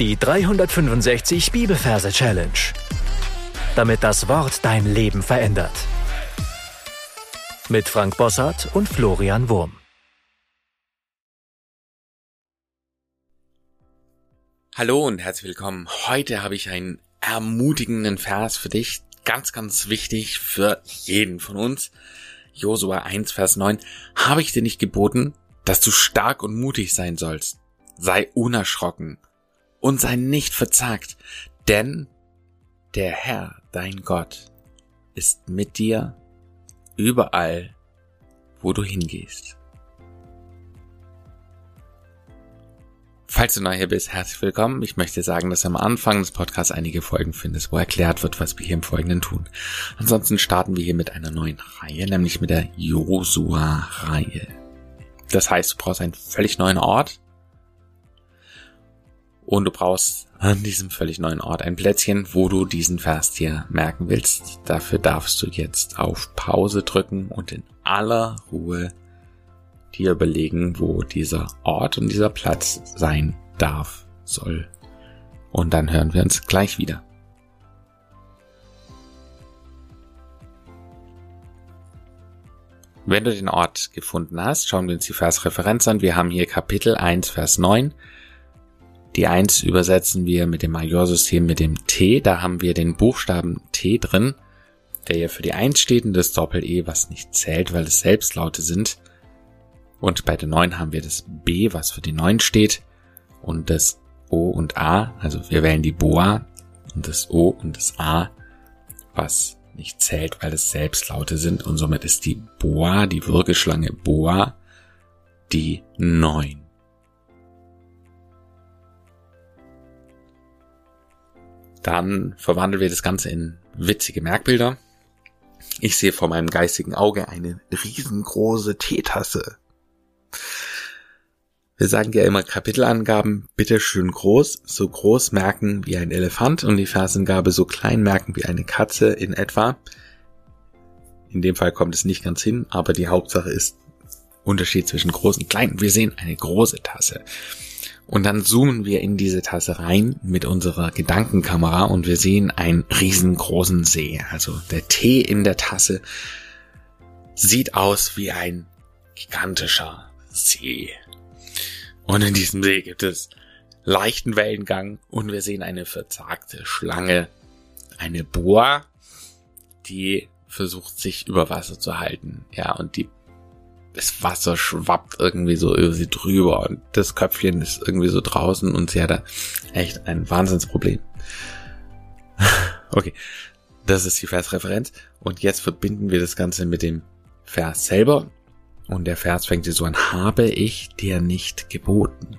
Die 365 Bibelverse Challenge. Damit das Wort dein Leben verändert. Mit Frank Bossart und Florian Wurm. Hallo und herzlich willkommen. Heute habe ich einen ermutigenden Vers für dich. Ganz, ganz wichtig für jeden von uns. Josua 1, Vers 9. Habe ich dir nicht geboten, dass du stark und mutig sein sollst? Sei unerschrocken und sei nicht verzagt, denn der Herr, dein Gott, ist mit dir überall, wo du hingehst. Falls du neu hier bist, herzlich willkommen. Ich möchte sagen, dass am Anfang des Podcasts einige Folgen findest, wo erklärt wird, was wir hier im Folgenden tun. Ansonsten starten wir hier mit einer neuen Reihe, nämlich mit der Josua-Reihe. Das heißt, du brauchst einen völlig neuen Ort, und du brauchst an diesem völlig neuen Ort ein Plätzchen, wo du diesen Vers dir merken willst. Dafür darfst du jetzt auf Pause drücken und in aller Ruhe dir überlegen, wo dieser Ort und dieser Platz sein darf, soll. Und dann hören wir uns gleich wieder. Wenn du den Ort gefunden hast, schauen wir uns die Versreferenz an. Wir haben hier Kapitel 1, Vers 9. Die 1 übersetzen wir mit dem Majorsystem mit dem T. Da haben wir den Buchstaben T drin, der ja für die 1 steht und das Doppel-E, was nicht zählt, weil es Selbstlaute sind. Und bei der 9 haben wir das B, was für die 9 steht und das O und A. Also wir wählen die Boa und das O und das A, was nicht zählt, weil es Selbstlaute sind. Und somit ist die Boa, die Würgeschlange Boa, die 9. Dann verwandeln wir das Ganze in witzige Merkbilder. Ich sehe vor meinem geistigen Auge eine riesengroße Teetasse. Wir sagen ja immer Kapitelangaben bitte schön groß, so groß merken wie ein Elefant und die Versangabe so klein merken wie eine Katze in etwa. In dem Fall kommt es nicht ganz hin, aber die Hauptsache ist Unterschied zwischen groß und klein. Wir sehen eine große Tasse. Und dann zoomen wir in diese Tasse rein mit unserer Gedankenkamera und wir sehen einen riesengroßen See. Also der Tee in der Tasse sieht aus wie ein gigantischer See. Und in diesem See gibt es leichten Wellengang und wir sehen eine verzagte Schlange, eine Boa, die versucht sich über Wasser zu halten. Ja, und die das Wasser schwappt irgendwie so über sie drüber und das Köpfchen ist irgendwie so draußen und sie hat da echt ein Wahnsinnsproblem. okay, das ist die Versreferenz und jetzt verbinden wir das Ganze mit dem Vers selber und der Vers fängt so an, habe ich dir nicht geboten.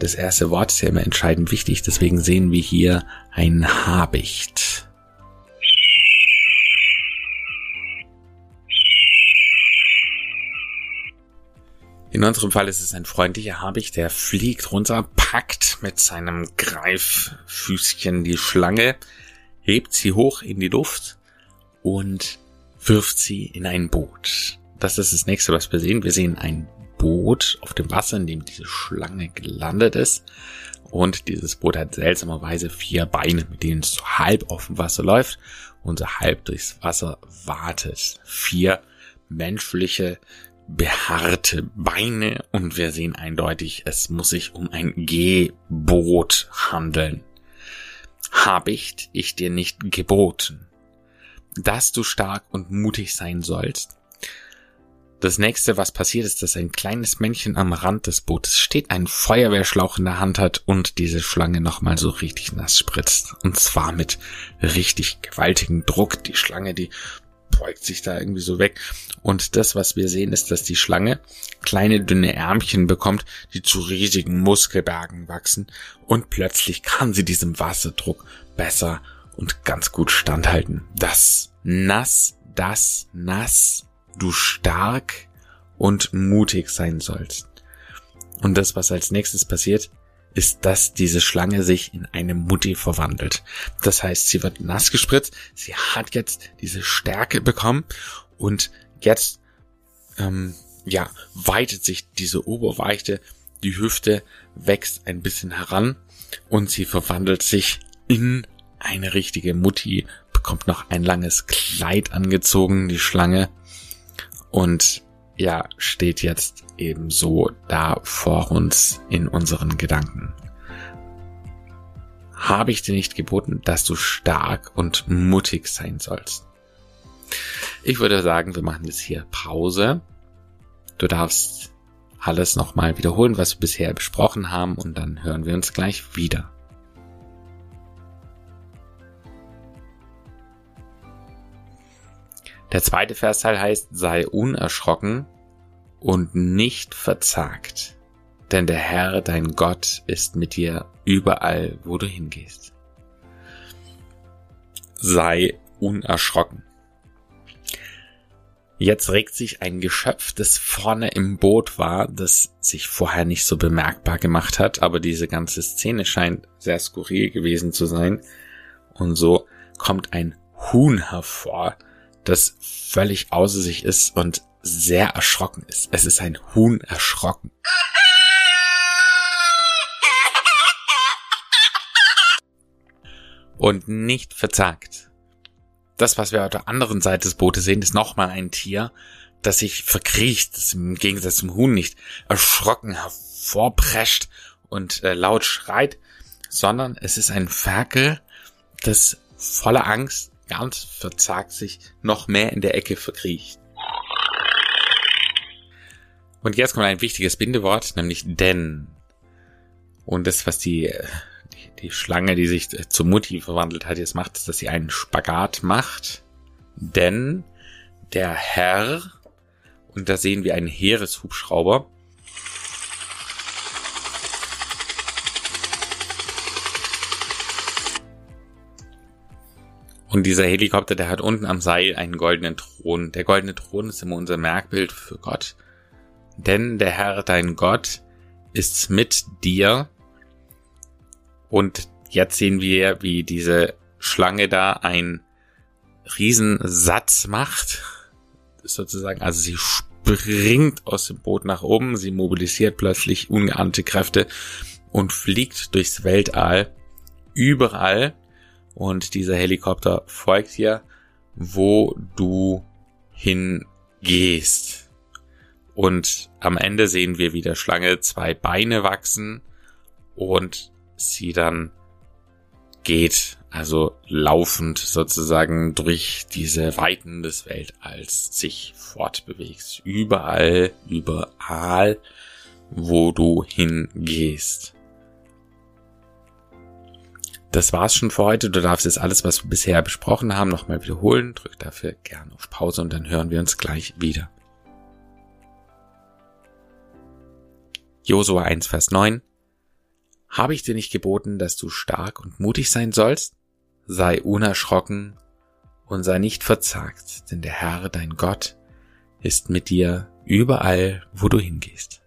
Das erste Wort ist ja immer entscheidend wichtig, deswegen sehen wir hier ein Habicht. In unserem Fall ist es ein freundlicher Habicht, der fliegt runter, packt mit seinem Greiffüßchen die Schlange, hebt sie hoch in die Luft und wirft sie in ein Boot. Das ist das nächste, was wir sehen. Wir sehen ein Boot auf dem Wasser, in dem diese Schlange gelandet ist. Und dieses Boot hat seltsamerweise vier Beine, mit denen es so halb auf dem Wasser läuft und so halb durchs Wasser wartet. Vier menschliche behaarte Beine und wir sehen eindeutig, es muss sich um ein Geboot handeln. Hab ich ich dir nicht geboten, dass du stark und mutig sein sollst? Das nächste, was passiert, ist, dass ein kleines Männchen am Rand des Bootes steht, einen Feuerwehrschlauch in der Hand hat und diese Schlange nochmal so richtig nass spritzt. Und zwar mit richtig gewaltigem Druck. Die Schlange, die beugt sich da irgendwie so weg. Und das, was wir sehen, ist, dass die Schlange kleine dünne Ärmchen bekommt, die zu riesigen Muskelbergen wachsen. Und plötzlich kann sie diesem Wasserdruck besser und ganz gut standhalten. Das nass, das nass, du stark und mutig sein sollst. Und das, was als nächstes passiert, ist, dass diese Schlange sich in eine Mutti verwandelt. Das heißt, sie wird nass gespritzt, sie hat jetzt diese Stärke bekommen und jetzt ähm, ja weitet sich diese Oberweite, die Hüfte wächst ein bisschen heran und sie verwandelt sich in eine richtige Mutti, bekommt noch ein langes Kleid angezogen, die Schlange, und ja, steht jetzt ebenso da vor uns in unseren Gedanken. Habe ich dir nicht geboten, dass du stark und mutig sein sollst? Ich würde sagen, wir machen jetzt hier Pause. Du darfst alles nochmal wiederholen, was wir bisher besprochen haben und dann hören wir uns gleich wieder. Der zweite Versteil heißt, sei unerschrocken und nicht verzagt, denn der Herr, dein Gott, ist mit dir überall, wo du hingehst. Sei unerschrocken. Jetzt regt sich ein Geschöpf, das vorne im Boot war, das sich vorher nicht so bemerkbar gemacht hat, aber diese ganze Szene scheint sehr skurril gewesen zu sein. Und so kommt ein Huhn hervor, das völlig außer sich ist und sehr erschrocken ist. Es ist ein Huhn erschrocken. Und nicht verzagt das, was wir auf der anderen Seite des Bootes sehen, ist nochmal ein Tier, das sich verkriecht, das im Gegensatz zum Huhn nicht erschrocken hervorprescht und äh, laut schreit, sondern es ist ein Ferkel, das voller Angst ganz verzagt sich noch mehr in der Ecke verkriecht. Und jetzt kommt ein wichtiges Bindewort, nämlich denn. Und das, was die äh, die Schlange, die sich zu Mutti verwandelt hat, jetzt macht, dass sie einen Spagat macht. Denn der Herr, und da sehen wir einen Heereshubschrauber, Und dieser Helikopter, der hat unten am Seil einen goldenen Thron. Der goldene Thron ist immer unser Merkbild für Gott. Denn der Herr, dein Gott, ist mit dir und jetzt sehen wir, wie diese Schlange da ein Riesensatz macht. Sozusagen, also sie springt aus dem Boot nach oben, sie mobilisiert plötzlich ungeahnte Kräfte und fliegt durchs Weltall überall. Und dieser Helikopter folgt dir, wo du hingehst. Und am Ende sehen wir, wie der Schlange zwei Beine wachsen und sie dann geht, also laufend sozusagen durch diese Weiten des Weltalls sich fortbewegst. Überall, überall, wo du hingehst. Das war's schon für heute. Du darfst jetzt alles, was wir bisher besprochen haben, nochmal wiederholen. Drück dafür gerne auf Pause und dann hören wir uns gleich wieder. Josua 1, Vers 9. Habe ich dir nicht geboten, dass du stark und mutig sein sollst? Sei unerschrocken und sei nicht verzagt, denn der Herr, dein Gott, ist mit dir überall, wo du hingehst.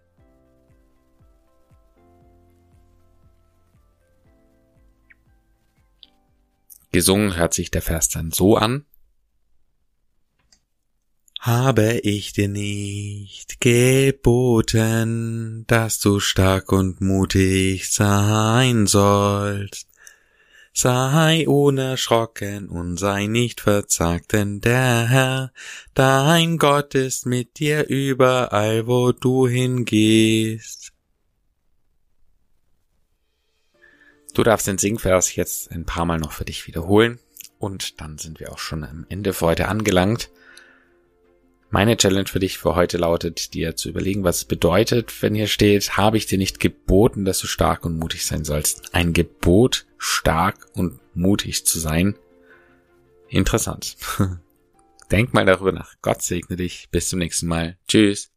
Gesungen hört sich der Vers dann so an. Habe ich dir nicht geboten, dass du stark und mutig sein sollst? Sei unerschrocken und sei nicht verzagt, denn der Herr, dein Gott ist mit dir überall, wo du hingehst. Du darfst den Singvers jetzt ein paar Mal noch für dich wiederholen und dann sind wir auch schon am Ende für heute angelangt. Meine Challenge für dich für heute lautet, dir zu überlegen, was es bedeutet, wenn hier steht, habe ich dir nicht geboten, dass du stark und mutig sein sollst. Ein Gebot, stark und mutig zu sein. Interessant. Denk mal darüber nach. Gott segne dich. Bis zum nächsten Mal. Tschüss.